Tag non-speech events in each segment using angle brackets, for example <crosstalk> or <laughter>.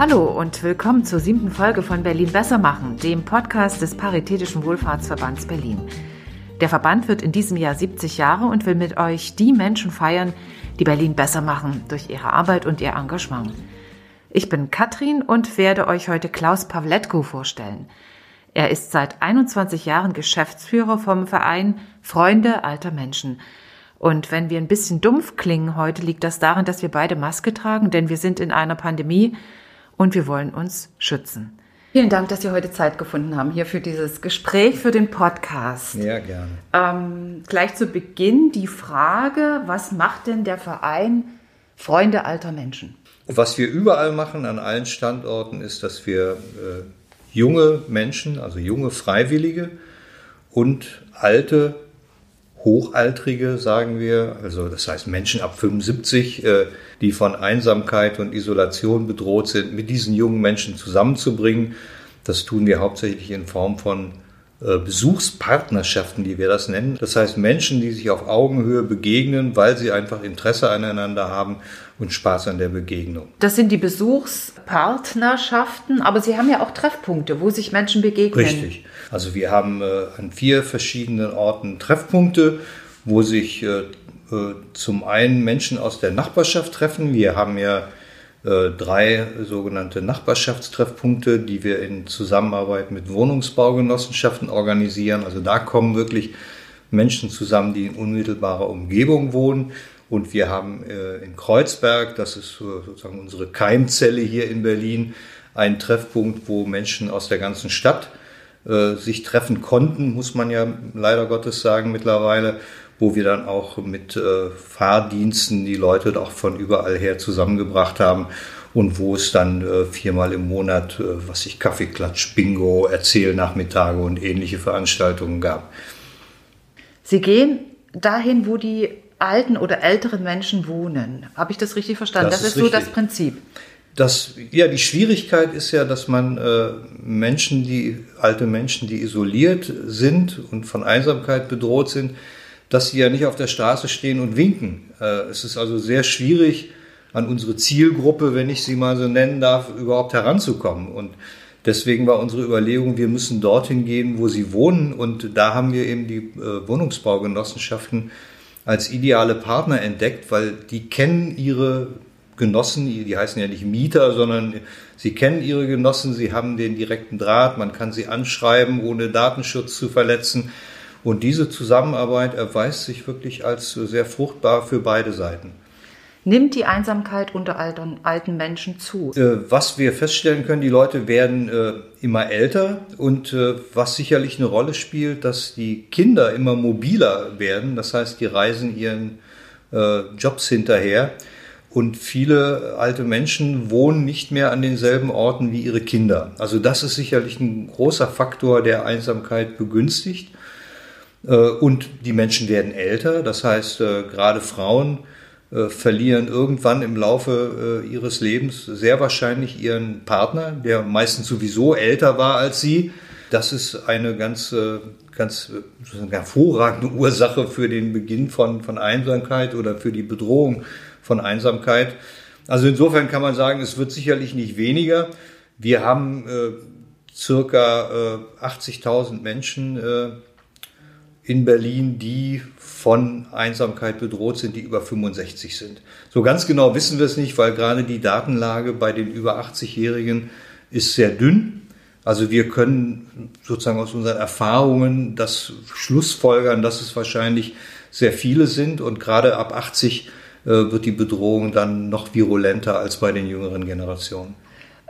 Hallo und willkommen zur siebten Folge von Berlin Besser machen, dem Podcast des Paritätischen Wohlfahrtsverbands Berlin. Der Verband wird in diesem Jahr 70 Jahre und will mit euch die Menschen feiern, die Berlin besser machen durch ihre Arbeit und ihr Engagement. Ich bin Katrin und werde euch heute Klaus Pawletko vorstellen. Er ist seit 21 Jahren Geschäftsführer vom Verein Freunde alter Menschen. Und wenn wir ein bisschen dumpf klingen heute, liegt das daran, dass wir beide Maske tragen, denn wir sind in einer Pandemie und wir wollen uns schützen. Vielen Dank, dass Sie heute Zeit gefunden haben hier für dieses Gespräch, für den Podcast. Ja, gerne. Ähm, gleich zu Beginn die Frage, was macht denn der Verein Freunde alter Menschen? Was wir überall machen, an allen Standorten, ist, dass wir äh, junge Menschen, also junge Freiwillige und alte, Hochaltrige, sagen wir, also das heißt Menschen ab 75, äh, die von Einsamkeit und Isolation bedroht sind, mit diesen jungen Menschen zusammenzubringen. Das tun wir hauptsächlich in Form von Besuchspartnerschaften, die wir das nennen. Das heißt Menschen, die sich auf Augenhöhe begegnen, weil sie einfach Interesse aneinander haben und Spaß an der Begegnung. Das sind die Besuchspartnerschaften, aber Sie haben ja auch Treffpunkte, wo sich Menschen begegnen. Richtig. Also wir haben äh, an vier verschiedenen Orten Treffpunkte, wo sich äh, äh zum einen Menschen aus der Nachbarschaft treffen. Wir haben ja äh, drei sogenannte Nachbarschaftstreffpunkte, die wir in Zusammenarbeit mit Wohnungsbaugenossenschaften organisieren. Also da kommen wirklich Menschen zusammen, die in unmittelbarer Umgebung wohnen. Und wir haben äh, in Kreuzberg, das ist sozusagen unsere Keimzelle hier in Berlin, einen Treffpunkt, wo Menschen aus der ganzen Stadt äh, sich treffen konnten, muss man ja leider Gottes sagen mittlerweile wo wir dann auch mit äh, Fahrdiensten die Leute auch von überall her zusammengebracht haben und wo es dann äh, viermal im Monat, äh, was ich Kaffeeklatsch, Bingo, Erzählnachmittage und ähnliche Veranstaltungen gab. Sie gehen dahin, wo die alten oder älteren Menschen wohnen. Habe ich das richtig verstanden? Das, das ist, ist so das Prinzip. Das, ja, die Schwierigkeit ist ja, dass man äh, Menschen, die alte Menschen, die isoliert sind und von Einsamkeit bedroht sind, dass sie ja nicht auf der Straße stehen und winken. Äh, es ist also sehr schwierig, an unsere Zielgruppe, wenn ich sie mal so nennen darf, überhaupt heranzukommen. Und deswegen war unsere Überlegung, wir müssen dorthin gehen, wo sie wohnen. Und da haben wir eben die äh, Wohnungsbaugenossenschaften als ideale Partner entdeckt, weil die kennen ihre Genossen, die heißen ja nicht Mieter, sondern sie kennen ihre Genossen, sie haben den direkten Draht, man kann sie anschreiben, ohne Datenschutz zu verletzen. Und diese Zusammenarbeit erweist sich wirklich als sehr fruchtbar für beide Seiten. Nimmt die Einsamkeit unter alten Menschen zu? Äh, was wir feststellen können, die Leute werden äh, immer älter und äh, was sicherlich eine Rolle spielt, dass die Kinder immer mobiler werden. Das heißt, die reisen ihren Jobs hinterher und viele alte Menschen wohnen nicht mehr an denselben Orten wie ihre Kinder. Also das ist sicherlich ein großer Faktor, der Einsamkeit begünstigt. Äh, und die Menschen werden älter, das heißt, äh, gerade Frauen äh, verlieren irgendwann im Laufe ihres Lebens sehr wahrscheinlich ihren Partner, der meistens sowieso älter war als sie. Das ist eine ganz, ganz hervorragende <laughs> Ursache für den Beginn von, von Einsamkeit oder für die Bedrohung von Einsamkeit. Also insofern kann man sagen, es wird sicherlich nicht weniger. Wir haben äh, circa äh, 80.000 Menschen äh, in Berlin, die von Einsamkeit bedroht sind, die über 65 sind. So ganz genau wissen wir es nicht, weil gerade die Datenlage bei den über 80-Jährigen ist sehr dünn. Also wir können sozusagen aus unseren Erfahrungen das Schlussfolgern, dass es wahrscheinlich sehr viele sind und gerade ab 80 äh, wird die Bedrohung dann noch virulenter als bei den jüngeren Generationen.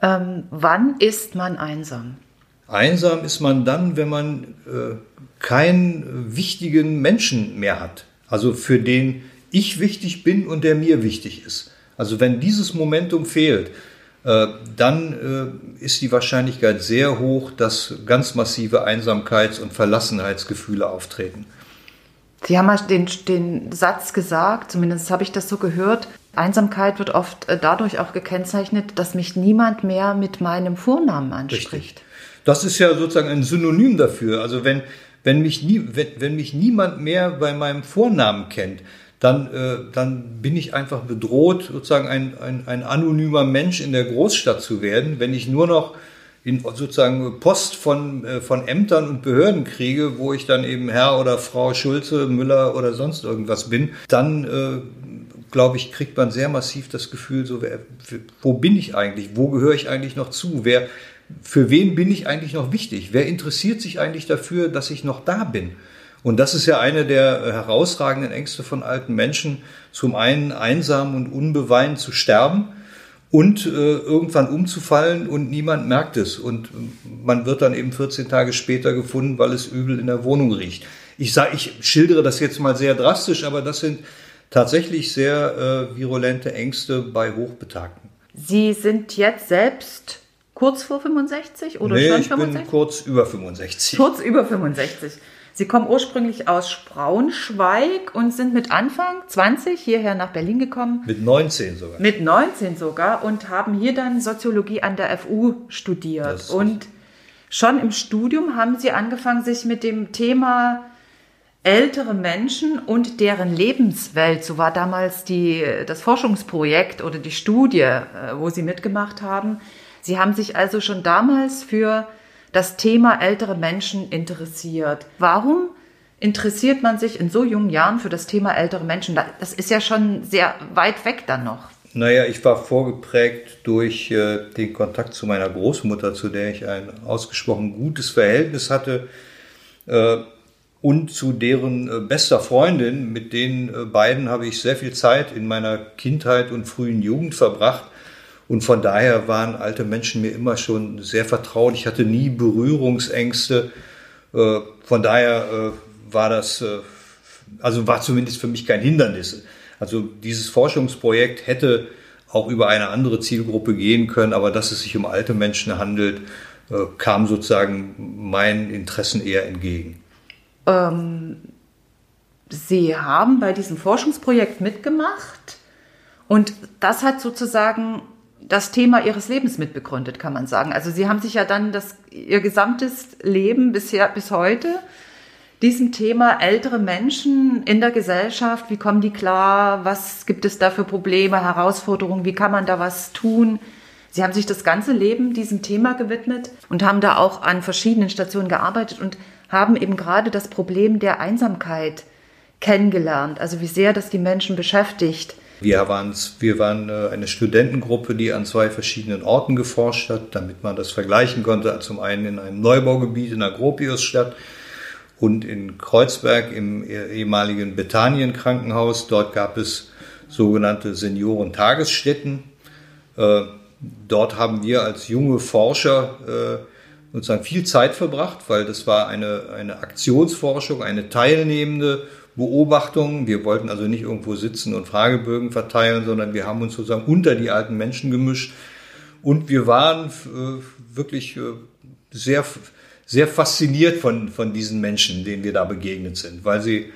Ähm, wann ist man einsam? Einsam ist man dann, wenn man äh, keinen wichtigen Menschen mehr hat. Also für den ich wichtig bin und der mir wichtig ist. Also wenn dieses Momentum fehlt, äh, dann äh, ist die Wahrscheinlichkeit sehr hoch, dass ganz massive Einsamkeits- und Verlassenheitsgefühle auftreten. Sie haben mal den, den Satz gesagt, zumindest habe ich das so gehört, Einsamkeit wird oft äh, dadurch auch gekennzeichnet, dass mich niemand mehr mit meinem Vornamen anspricht. Richtig. Das ist ja sozusagen ein Synonym dafür. Also wenn, wenn, mich nie, wenn, wenn mich niemand mehr bei meinem Vornamen kennt, dann, äh, dann bin ich einfach bedroht, sozusagen ein, ein, ein anonymer Mensch in der Großstadt zu werden, wenn ich nur noch in sozusagen Post von, äh, von Ämtern und Behörden kriege, wo ich dann eben Herr oder Frau Schulze, Müller oder sonst irgendwas bin, dann äh, glaube ich, kriegt man sehr massiv das Gefühl, so, wer, wo bin ich eigentlich? Wo gehöre ich eigentlich noch zu? Wer, für wen bin ich eigentlich noch wichtig? Wer interessiert sich eigentlich dafür, dass ich noch da bin? Und das ist ja eine der herausragenden Ängste von alten Menschen, zum einen einsam und unbeweint zu sterben und äh, irgendwann umzufallen und niemand merkt es. Und man wird dann eben 14 Tage später gefunden, weil es übel in der Wohnung riecht. Ich sage, ich schildere das jetzt mal sehr drastisch, aber das sind tatsächlich sehr äh, virulente Ängste bei Hochbetagten. Sie sind jetzt selbst kurz vor 65 oder nee, schon ich 65? bin kurz über 65. Kurz über 65. Sie kommen ursprünglich aus Braunschweig und sind mit Anfang 20 hierher nach Berlin gekommen. Mit 19 sogar. Mit 19 sogar und haben hier dann Soziologie an der FU studiert. Und schon im Studium haben Sie angefangen, sich mit dem Thema ältere Menschen und deren Lebenswelt, so war damals die, das Forschungsprojekt oder die Studie, äh, wo Sie mitgemacht haben. Sie haben sich also schon damals für das Thema ältere Menschen interessiert. Warum interessiert man sich in so jungen Jahren für das Thema ältere Menschen? Das ist ja schon sehr weit weg dann noch. Naja, ich war vorgeprägt durch äh, den Kontakt zu meiner Großmutter, zu der ich ein ausgesprochen gutes Verhältnis hatte, äh, und zu deren äh, bester Freundin. Mit den äh, beiden habe ich sehr viel Zeit in meiner Kindheit und frühen Jugend verbracht. Und von daher waren alte Menschen mir immer schon sehr vertraut. Ich hatte nie Berührungsängste. Äh, von daher äh, war das, äh, also war zumindest für mich kein Hindernis. Also dieses Forschungsprojekt hätte auch über eine andere Zielgruppe gehen können, aber dass es sich um alte Menschen handelt, kam sozusagen meinen Interessen eher entgegen. Ähm, Sie haben bei diesem Forschungsprojekt mitgemacht und das hat sozusagen das Thema ihres Lebens mitbegründet, kann man sagen. Also sie haben sich ja dann das, ihr gesamtes Leben bisher, bis heute diesem Thema ältere Menschen in der Gesellschaft, wie kommen die klar, was gibt es da für Probleme, Herausforderungen, wie kann man da was tun? Sie haben sich das ganze Leben diesem Thema gewidmet und haben da auch an verschiedenen Stationen gearbeitet und haben eben gerade das Problem der Einsamkeit kennengelernt, also wie sehr das die Menschen beschäftigt. Wir, wir waren äh, eine Studentengruppe, die an zwei verschiedenen Orten geforscht hat, damit man das vergleichen konnte. Zum einen in einem Neubaugebiet in der Gropiusstadt und in Kreuzberg im ehemaligen Bethanien Krankenhaus. Dort gab es sogenannte Seniorentagesstätten. Äh, dort haben wir als junge Forscher äh, sozusagen viel Zeit verbracht, weil das war eine, eine Aktionsforschung, eine teilnehmende Beobachtungen. Wir wollten also nicht irgendwo sitzen und Fragebögen verteilen, sondern wir haben uns sozusagen unter die alten Menschen gemischt. Und wir waren äh, wirklich äh, sehr, sehr fasziniert von, von diesen Menschen, denen wir da begegnet sind, weil sie,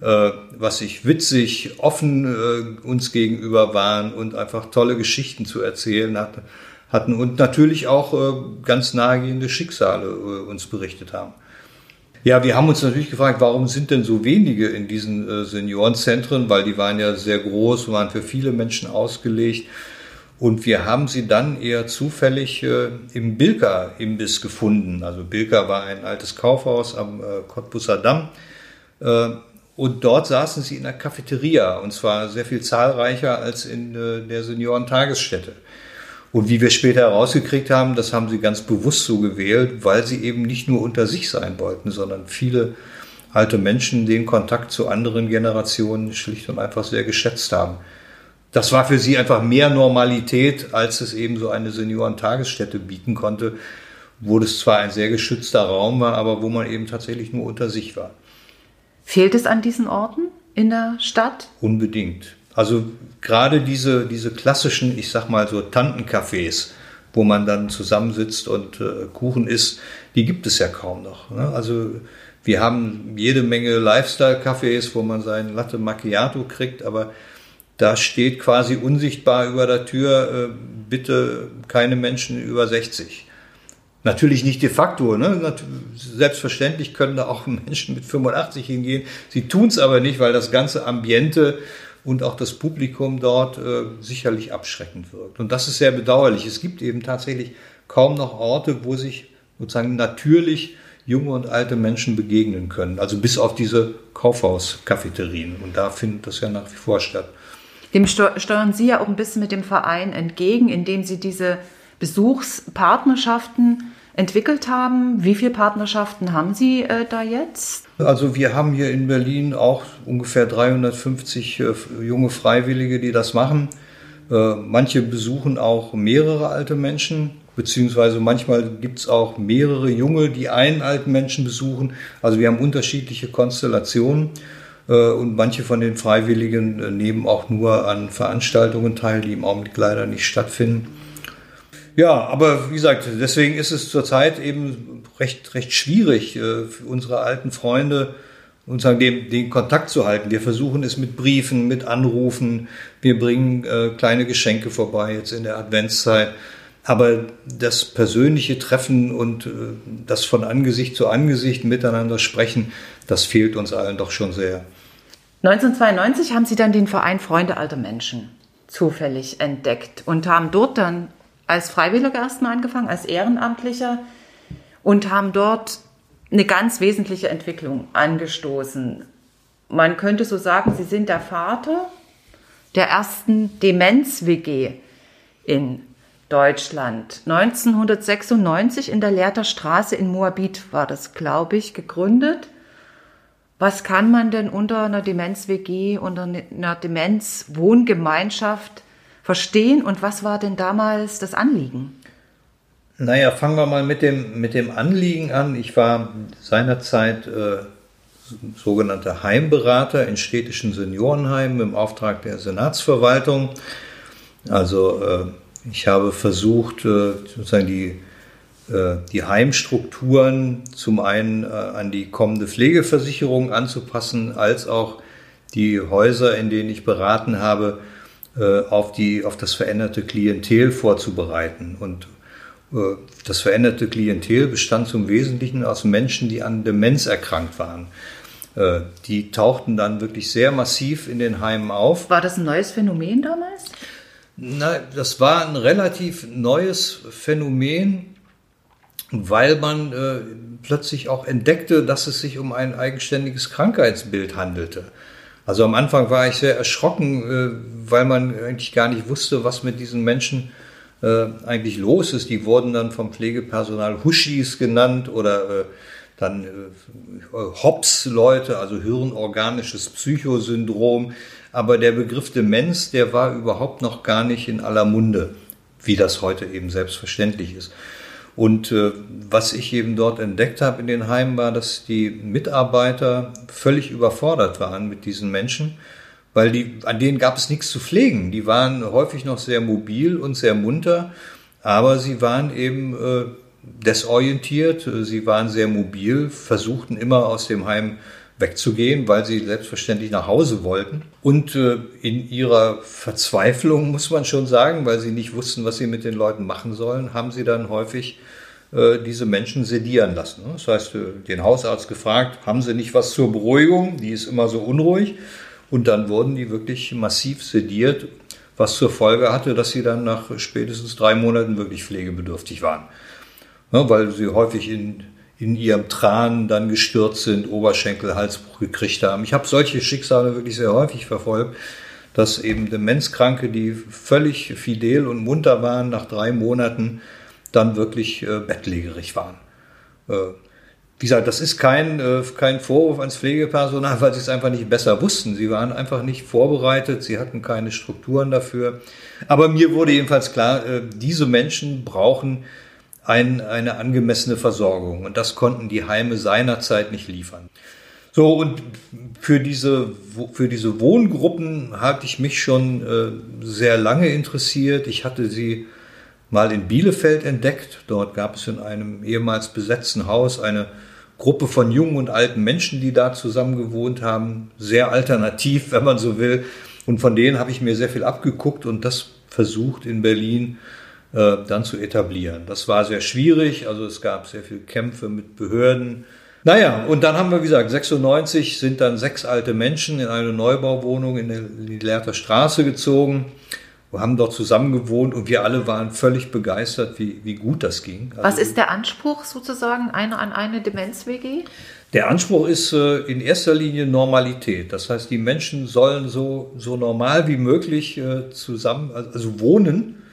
äh, was ich witzig, offen äh, uns gegenüber waren und einfach tolle Geschichten zu erzählen hatten, hatten und natürlich auch äh, ganz nahegehende Schicksale äh, uns berichtet haben. Ja, wir haben uns natürlich gefragt, warum sind denn so wenige in diesen äh, Seniorenzentren, weil die waren ja sehr groß, waren für viele Menschen ausgelegt. Und wir haben sie dann eher zufällig äh, im Bilka-Imbiss gefunden. Also Bilka war ein altes Kaufhaus am äh, Cottbusser Damm. Äh, und dort saßen sie in der Cafeteria, und zwar sehr viel zahlreicher als in äh, der Seniorentagesstätte. Und wie wir später herausgekriegt haben, das haben sie ganz bewusst so gewählt, weil sie eben nicht nur unter sich sein wollten, sondern viele alte Menschen den Kontakt zu anderen Generationen schlicht und einfach sehr geschätzt haben. Das war für sie einfach mehr Normalität, als es eben so eine Seniorentagesstätte bieten konnte, wo das zwar ein sehr geschützter Raum war, aber wo man eben tatsächlich nur unter sich war. Fehlt es an diesen Orten in der Stadt? Unbedingt. Also gerade diese, diese klassischen, ich sag mal so Tantencafés, wo man dann zusammensitzt und äh, Kuchen isst, die gibt es ja kaum noch. Ne? Also wir haben jede Menge Lifestyle-Cafés, wo man seinen Latte Macchiato kriegt, aber da steht quasi unsichtbar über der Tür, äh, bitte keine Menschen über 60. Natürlich nicht de facto. Ne? Selbstverständlich können da auch <laughs> Menschen mit 85 hingehen. Sie tun es aber nicht, weil das ganze Ambiente und auch das Publikum dort äh, sicherlich abschreckend wirkt. Und das ist sehr bedauerlich. Es gibt eben tatsächlich kaum noch Orte, wo sich sozusagen natürlich junge und alte Menschen begegnen können. Also bis auf diese Kaufhaus-Cafeterien. Und da findet das ja nach wie vor statt. Dem steuern Sie ja auch ein bisschen mit dem Verein entgegen, indem Sie diese Besuchspartnerschaften entwickelt haben. Wie viele Partnerschaften haben Sie äh, da jetzt? Also wir haben hier in Berlin auch ungefähr 350 äh, junge Freiwillige, die das machen. Äh, manche besuchen auch mehrere alte Menschen, beziehungsweise manchmal gibt es auch mehrere junge, die einen alten Menschen besuchen. Also wir haben unterschiedliche Konstellationen. Äh, und manche von den Freiwilligen äh, nehmen auch nur an Veranstaltungen teil, die im Augenblick leider nicht stattfinden. Ja, aber wie gesagt, deswegen ist es zurzeit eben recht, recht schwierig äh, für unsere alten Freunde, und den, den Kontakt zu halten. Wir versuchen es mit Briefen, mit Anrufen. Wir bringen äh, kleine Geschenke vorbei jetzt in der Adventszeit. Aber das persönliche Treffen und äh, das von Angesicht zu Angesicht miteinander sprechen, das fehlt uns allen doch schon sehr. 1992 haben Sie dann den Verein Freunde alter Menschen zufällig entdeckt und haben dort dann als Freiwilliger erstmal angefangen, als Ehrenamtlicher und haben dort eine ganz wesentliche Entwicklung angestoßen. Man könnte so sagen, Sie sind der Vater der ersten Demenz-WG in Deutschland. 1996 in der Lehrter Straße in Moabit war das, glaube ich, gegründet. Was kann man denn unter einer Demenz-WG, unter einer Demenz-Wohngemeinschaft verstehen und was war denn damals das Anliegen? Naja, fangen wir mal mit dem, mit dem Anliegen an. Ich war seinerzeit äh, sogenannter Heimberater in städtischen Seniorenheimen im Auftrag der Senatsverwaltung. Also äh, ich habe versucht, äh, sozusagen die äh, die Heimstrukturen zum einen äh, an die kommende Pflegeversicherung anzupassen, als auch die Häuser, in denen ich beraten habe, auf, die, auf das veränderte Klientel vorzubereiten. Und das veränderte Klientel bestand zum Wesentlichen aus Menschen, die an Demenz erkrankt waren. Die tauchten dann wirklich sehr massiv in den Heimen auf. War das ein neues Phänomen damals? Na, das war ein relativ neues Phänomen weil man äh, plötzlich auch entdeckte, dass es sich um ein eigenständiges Krankheitsbild handelte. Also am Anfang war ich sehr erschrocken, äh, weil man eigentlich gar nicht wusste, was mit diesen Menschen äh, eigentlich los ist. Die wurden dann vom Pflegepersonal Huschis genannt oder äh, dann Hops-Leute, also hirnorganisches Psychosyndrom. Aber der Begriff Demenz, der war überhaupt noch gar nicht in aller Munde, wie das heute eben selbstverständlich ist. Und äh, was ich eben dort entdeckt habe in den Heimen war, dass die Mitarbeiter völlig überfordert waren mit diesen Menschen, weil die, an denen gab es nichts zu pflegen. Die waren häufig noch sehr mobil und sehr munter, aber sie waren eben äh, desorientiert, sie waren sehr mobil, versuchten immer aus dem Heim wegzugehen, weil sie selbstverständlich nach Hause wollten. Und äh, in ihrer Verzweiflung, muss man schon sagen, weil sie nicht wussten, was sie mit den Leuten machen sollen, haben sie dann häufig äh, diese Menschen sedieren lassen. Ne? Das heißt, äh, den Hausarzt gefragt, haben sie nicht was zur Beruhigung? Die ist immer so unruhig. Und dann wurden die wirklich massiv sediert, was zur Folge hatte, dass sie dann nach spätestens drei Monaten wirklich pflegebedürftig waren. Ja, weil sie häufig in, in ihrem Tran dann gestürzt sind, Oberschenkel, Halsbruch gekriegt haben. Ich habe solche Schicksale wirklich sehr häufig verfolgt, dass eben Demenzkranke, die völlig fidel und munter waren, nach drei Monaten dann wirklich äh, bettlägerig waren. Äh, wie gesagt, das ist kein, äh, kein Vorwurf ans Pflegepersonal, weil sie es einfach nicht besser wussten. Sie waren einfach nicht vorbereitet, sie hatten keine Strukturen dafür. Aber mir wurde jedenfalls klar, äh, diese Menschen brauchen ein, eine angemessene Versorgung. Und das konnten die Heime seinerzeit nicht liefern. So, und für diese, für diese Wohngruppen hatte ich mich schon äh, sehr lange interessiert. Ich hatte sie mal in Bielefeld entdeckt. Dort gab es in einem ehemals besetzten Haus eine Gruppe von jungen und alten Menschen, die da zusammen gewohnt haben. Sehr alternativ, wenn man so will. Und von denen habe ich mir sehr viel abgeguckt und das versucht in Berlin äh, dann zu etablieren. Das war sehr schwierig, also es gab sehr viele Kämpfe mit Behörden. Naja, und dann haben wir, wie gesagt, 96 sind dann sechs alte Menschen in eine Neubauwohnung in die Lehrter Straße gezogen. Wir haben dort zusammen gewohnt und wir alle waren völlig begeistert, wie, wie gut das ging. Also, Was ist der Anspruch sozusagen eine, an eine Demenz-WG? Der Anspruch ist äh, in erster Linie Normalität. Das heißt, die Menschen sollen so, so normal wie möglich äh, zusammen, also wohnen äh,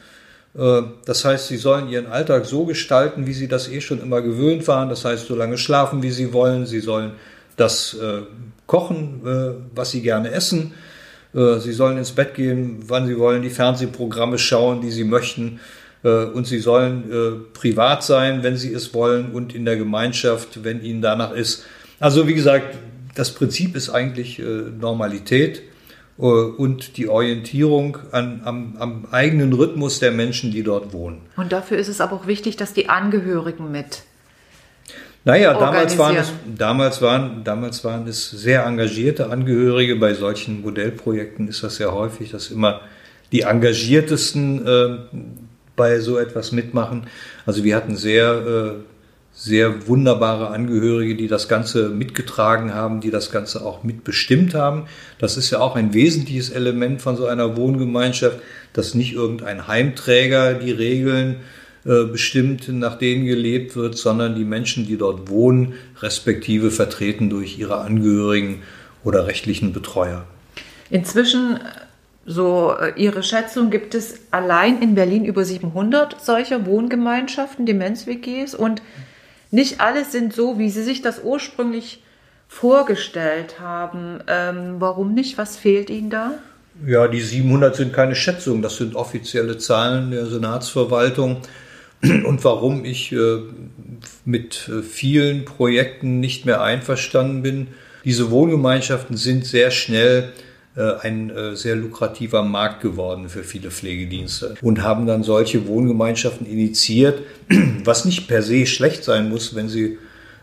das heißt, sie sollen ihren Alltag so gestalten, wie sie das eh schon immer gewöhnt waren. Das heißt, so lange schlafen, wie sie wollen. Sie sollen das äh, kochen, äh, was sie gerne essen. Sie sollen ins Bett gehen, wann sie wollen, die Fernsehprogramme schauen, die sie möchten. Und sie sollen privat sein, wenn sie es wollen, und in der Gemeinschaft, wenn ihnen danach ist. Also wie gesagt, das Prinzip ist eigentlich Normalität. Äh, und die Orientierung an, am, am, eigenen Rhythmus der Menschen, die dort wohnen. Und dafür ist es aber auch wichtig, dass die Angehörigen mit. Naja, damals waren, es, damals, waren, damals waren es sehr engagierte Angehörige. Bei solchen Modellprojekten ist das sehr häufig, dass immer die engagiertesten äh, bei so etwas mitmachen. Also wir hatten sehr äh, sehr wunderbare Angehörige, die das Ganze mitgetragen haben, die das Ganze auch mitbestimmt haben. Das ist ja auch ein wesentliches Element von so einer Wohngemeinschaft, dass nicht irgendein Heimträger die Regeln äh, bestimmt, nach denen gelebt wird, sondern die Menschen, die dort wohnen, respektive vertreten durch ihre Angehörigen oder rechtlichen Betreuer. Inzwischen so äh, Ihre Schätzung, gibt es allein in Berlin über 700 solcher Wohngemeinschaften, Demenz-WGs und nicht alle sind so, wie sie sich das ursprünglich vorgestellt haben. Ähm, warum nicht? Was fehlt Ihnen da? Ja, die 700 sind keine Schätzung, das sind offizielle Zahlen der Senatsverwaltung. Und warum ich äh, mit äh, vielen Projekten nicht mehr einverstanden bin, diese Wohngemeinschaften sind sehr schnell ein äh, sehr lukrativer Markt geworden für viele Pflegedienste und haben dann solche Wohngemeinschaften initiiert, <clears throat> was nicht per se schlecht sein muss, wenn sie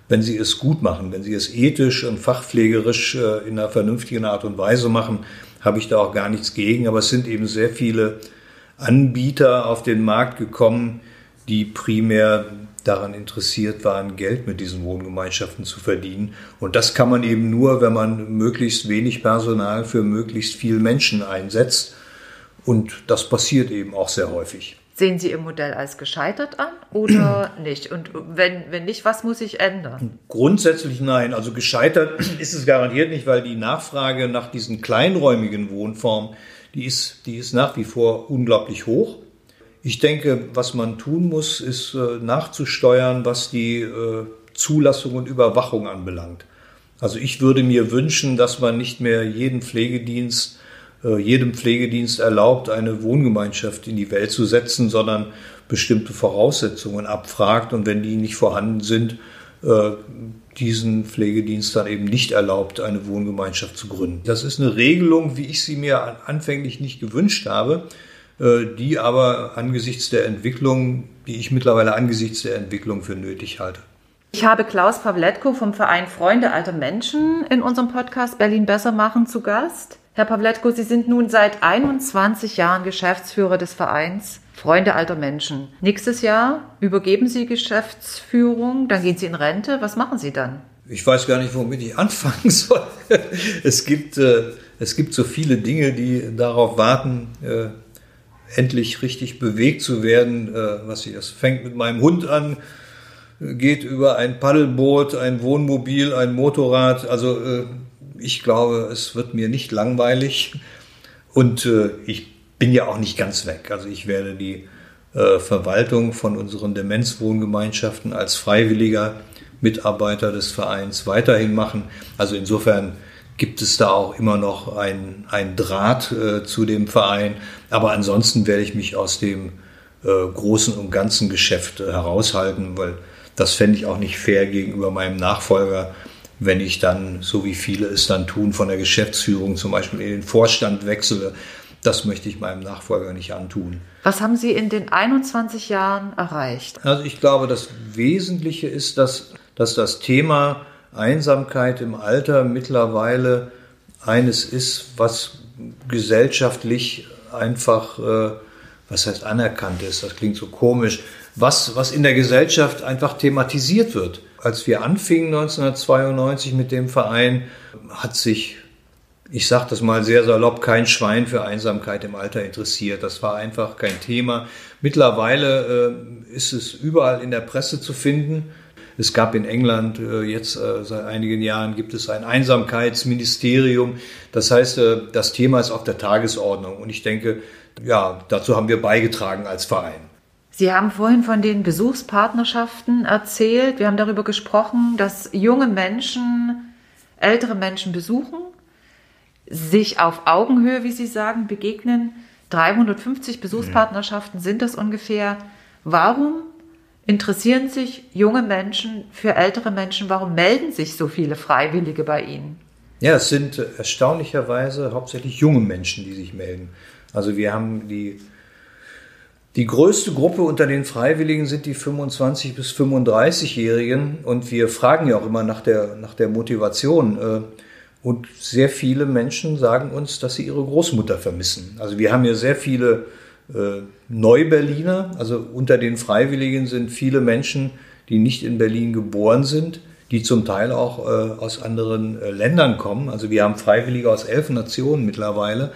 wenn sie es gut machen, wenn sie es ethisch und fachpflegerisch äh, in einer vernünftigen Art und Weise machen, habe ich da auch gar nichts gegen. Aber es sind eben sehr viele Anbieter auf den Markt gekommen, die primär daran interessiert waren, Geld mit diesen Wohngemeinschaften zu verdienen. Und das kann man eben nur, wenn man möglichst wenig Personal für möglichst viele Menschen einsetzt. Und das passiert eben auch sehr häufig. Sehen Sie Ihr Modell als gescheitert an oder <clears throat> nicht? Und wenn, wenn nicht, was muss sich ändern? Grundsätzlich nein. Also gescheitert <clears throat> ist es garantiert nicht, weil die Nachfrage nach diesen kleinräumigen Wohnformen, die ist, die ist nach wie vor unglaublich hoch. Ich denke, was man tun muss, ist äh, nachzusteuern, was die äh, Zulassung und Überwachung anbelangt. Also ich würde mir wünschen, dass man nicht mehr jeden Pflegedienst, äh, jedem Pflegedienst erlaubt, eine Wohngemeinschaft in die Welt zu setzen, sondern bestimmte Voraussetzungen abfragt und wenn die nicht vorhanden sind, diesen Pflegedienst dann eben nicht erlaubt, eine Wohngemeinschaft zu gründen. Das ist eine Regelung, wie ich sie mir anfänglich nicht gewünscht habe. Äh, die aber angesichts der Entwicklung, die ich mittlerweile angesichts der Entwicklung für nötig halte. Ich habe Klaus Pawletko vom Verein Freunde alter Menschen in unserem Podcast Berlin besser machen zu Gast. Herr Pawletko, Sie sind nun seit 21 Jahren Geschäftsführer des Vereins Freunde alter Menschen. Nächstes Jahr übergeben Sie Geschäftsführung, dann gehen Sie in Rente. Was machen Sie dann? Ich weiß gar nicht, womit ich <laughs> anfangen soll. Es gibt, äh, es gibt so viele Dinge, die darauf warten, äh, endlich richtig bewegt zu werden. Äh, was ich, es fängt mit meinem Hund an, geht über ein Paddelboot, ein Wohnmobil, ein Motorrad. Also äh, ich glaube, es wird mir nicht langweilig und äh, ich bin ja auch nicht ganz weg. Also ich werde die Verwaltung von unseren Demenzwohngemeinschaften als freiwilliger Mitarbeiter des Vereins weiterhin machen. Also insofern gibt es da auch immer noch ein, ein Draht äh, zu dem Verein. Aber ansonsten werde ich mich aus dem äh, großen und ganzen Geschäft äh, heraushalten, weil das fände ich auch nicht fair gegenüber meinem Nachfolger, wenn ich dann, so wie viele es dann tun, von der Geschäftsführung zum Beispiel in den Vorstand wechsle. Das möchte ich meinem Nachfolger nicht antun. Was haben Sie in den 21 Jahren erreicht? Also ich glaube, das Wesentliche ist, dass, dass das Thema Einsamkeit im Alter mittlerweile eines ist, was gesellschaftlich einfach, äh, was heißt anerkannt ist, das klingt so komisch, was, was in der Gesellschaft einfach thematisiert wird. Als wir anfingen 1992 mit dem Verein, hat sich, ich sage das mal sehr salopp, kein Schwein für Einsamkeit im Alter interessiert. Das war einfach kein Thema. Mittlerweile äh, ist es überall in der Presse zu finden. Es gab in England äh, jetzt äh, seit einigen Jahren gibt es ein Einsamkeitsministerium. Das heißt, äh, das Thema ist auf der Tagesordnung. Und ich denke, ja, dazu haben wir beigetragen als Verein. Sie haben vorhin von den Besuchspartnerschaften erzählt. Wir haben darüber gesprochen, dass junge Menschen ältere Menschen besuchen, sich auf Augenhöhe, wie Sie sagen, begegnen. 350 Besuchspartnerschaften sind das ungefähr. Warum interessieren sich junge Menschen für ältere Menschen? Warum melden sich so viele Freiwillige bei Ihnen? Ja, es sind erstaunlicherweise hauptsächlich junge Menschen, die sich melden. Also wir haben die, die größte Gruppe unter den Freiwilligen sind die 25 bis 35-Jährigen und wir fragen ja auch immer nach der, nach der Motivation. Äh, und sehr viele Menschen sagen uns, dass sie ihre Großmutter vermissen. Also wir haben ja sehr viele äh, Neuberliner, also unter den Freiwilligen sind viele Menschen, die nicht in Berlin geboren sind, die zum Teil auch äh, aus anderen Ländern kommen. Also wir haben Freiwillige aus elf Nationen mittlerweile.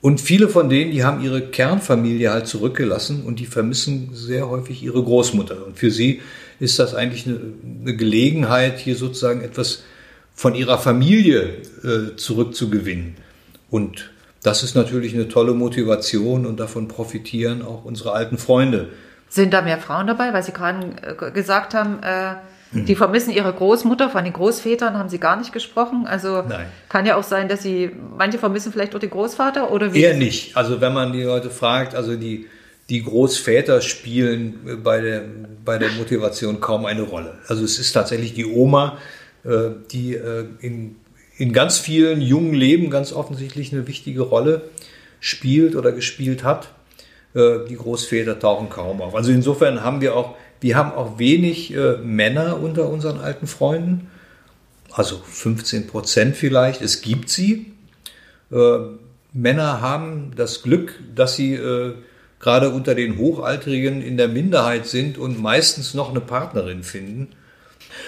Und viele von denen, die haben ihre Kernfamilie halt zurückgelassen und die vermissen sehr häufig ihre Großmutter. Und für sie ist das eigentlich eine, eine Gelegenheit, hier sozusagen etwas von ihrer Familie äh, zurückzugewinnen. Und das ist natürlich eine tolle Motivation und davon profitieren auch unsere alten Freunde. Sind da mehr Frauen dabei, weil Sie gerade äh, gesagt haben, äh die vermissen ihre Großmutter, von den Großvätern haben sie gar nicht gesprochen. Also Nein. kann ja auch sein, dass sie, manche vermissen vielleicht auch den Großvater oder wie? Eher nicht. Also wenn man die Leute fragt, also die, die Großväter spielen bei der, bei der Motivation kaum eine Rolle. Also es ist tatsächlich die Oma, äh, die äh, in, in ganz vielen jungen Leben ganz offensichtlich eine wichtige Rolle spielt oder gespielt hat. Äh, die Großväter tauchen kaum auf. Also insofern haben wir auch wir haben auch wenig äh, Männer unter unseren alten Freunden, also 15 Prozent vielleicht. Es gibt sie. Äh, Männer haben das Glück, dass sie gerade unter den Hochaltrigen in der Minderheit sind und meistens noch eine Partnerin finden.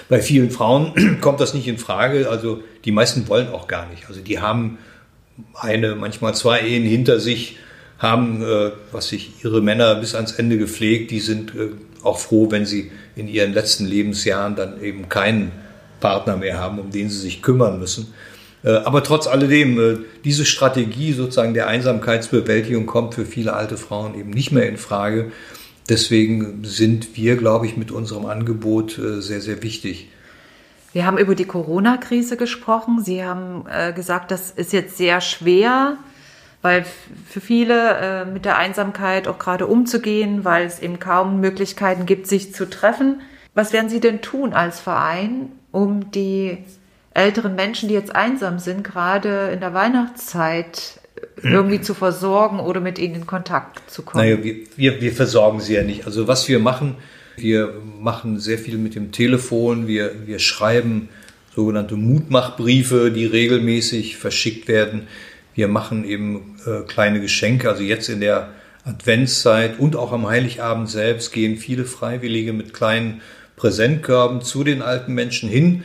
Bei vielen Frauen <clears throat> kommt das nicht in Frage. Also die meisten wollen auch gar nicht. Also die haben eine, manchmal zwei Ehen hinter sich, haben, äh, was sich ihre Männer bis ans Ende gepflegt. Die sind äh, auch froh, wenn sie in ihren letzten Lebensjahren dann eben keinen Partner mehr haben, um den sie sich kümmern müssen. Äh, aber trotz alledem, äh, diese Strategie sozusagen der Einsamkeitsbewältigung kommt für viele alte Frauen eben nicht mehr in Frage. Deswegen sind wir, glaube ich, mit unserem Angebot äh, sehr, sehr wichtig. Wir haben über die Corona-Krise gesprochen. Sie haben gesagt, das ist jetzt sehr schwer weil für viele äh, mit der Einsamkeit auch gerade umzugehen, weil es eben kaum Möglichkeiten gibt, sich zu treffen. Was werden Sie denn tun als Verein, um die älteren Menschen, die jetzt einsam sind, gerade in der Weihnachtszeit irgendwie zu versorgen oder mit ihnen in Kontakt zu kommen? Naja, wir, wir, wir versorgen sie ja nicht. Also was wir machen, wir machen sehr viel mit dem Telefon, wir, wir schreiben sogenannte Mutmachbriefe, die regelmäßig verschickt werden. Wir machen eben äh, kleine Geschenke. Also jetzt in der Adventszeit und auch am Heiligabend selbst gehen viele Freiwillige mit kleinen Präsentkörben zu den alten Menschen hin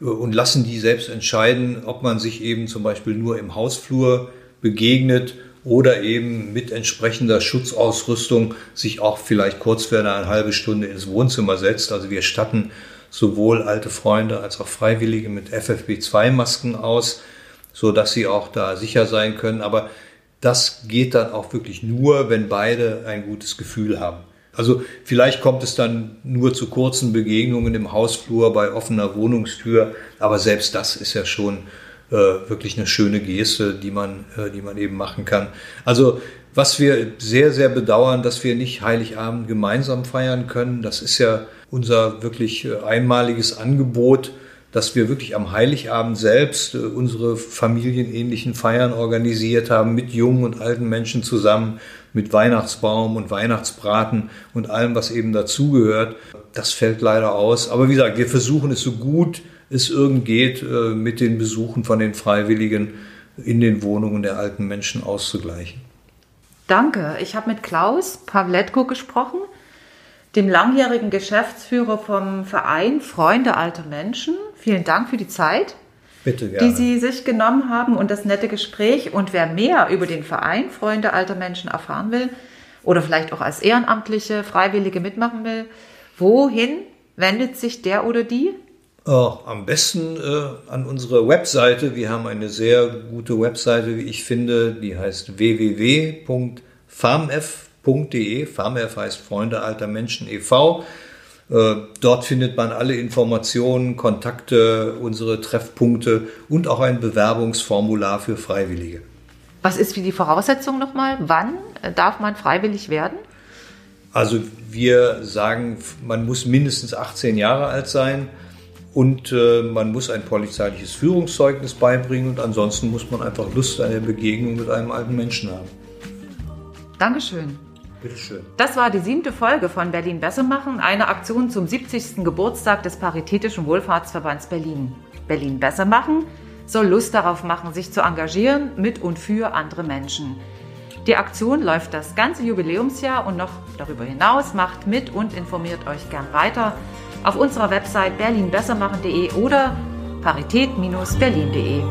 äh, und lassen die selbst entscheiden, ob man sich eben zum Beispiel nur im Hausflur begegnet oder eben mit entsprechender Schutzausrüstung sich auch vielleicht kurz für eine halbe Stunde ins Wohnzimmer setzt. Also wir statten sowohl alte Freunde als auch Freiwillige mit FFP2-Masken aus so dass sie auch da sicher sein können. Aber das geht dann auch wirklich nur, wenn beide ein gutes Gefühl haben. Also vielleicht kommt es dann nur zu kurzen Begegnungen im Hausflur bei offener Wohnungstür, aber selbst das ist ja schon äh, wirklich eine schöne Geste, die man, äh, die man eben machen kann. Also was wir sehr, sehr bedauern, dass wir nicht Heiligabend gemeinsam feiern können, das ist ja unser wirklich äh, einmaliges Angebot dass wir wirklich am Heiligabend selbst äh, unsere familienähnlichen Feiern organisiert haben mit jungen und alten Menschen zusammen, mit Weihnachtsbaum und Weihnachtsbraten und allem, was eben dazugehört. Das fällt leider aus. Aber wie gesagt, wir versuchen es so gut es irgend geht, äh, mit den Besuchen von den Freiwilligen in den Wohnungen der alten Menschen auszugleichen. Danke. Ich habe mit Klaus Pawletko gesprochen, dem langjährigen Geschäftsführer vom Verein Freunde alter Menschen. Vielen Dank für die Zeit, Bitte die Sie sich genommen haben und das nette Gespräch. Und wer mehr über den Verein Freunde alter Menschen erfahren will oder vielleicht auch als Ehrenamtliche, Freiwillige mitmachen will, wohin wendet sich der oder die? Oh, am besten äh, an unsere Webseite. Wir haben eine sehr gute Webseite, wie ich finde. Die heißt www.farmf.de. Farmf heißt Freunde alter Menschen e.V. Äh, dort findet man alle Informationen, Kontakte, unsere Treffpunkte und auch ein Bewerbungsformular für Freiwillige. Was ist wie die Voraussetzung nochmal? Wann äh, darf man freiwillig werden? Also wir sagen, man muss mindestens 18 Jahre alt sein und äh, man muss ein polizeiliches Führungszeugnis beibringen und ansonsten muss man einfach Lust an der Begegnung mit einem alten Menschen haben. Dankeschön. Bitteschön. Das war die siebte Folge von Berlin Besser machen, eine Aktion zum 70. Geburtstag des Paritätischen Wohlfahrtsverbands Berlin. Berlin Besser machen soll Lust darauf machen, sich zu engagieren mit und für andere Menschen. Die Aktion läuft das ganze Jubiläumsjahr und noch darüber hinaus. Macht mit und informiert euch gern weiter auf unserer Website berlinbessermachen.de oder parität-berlin.de.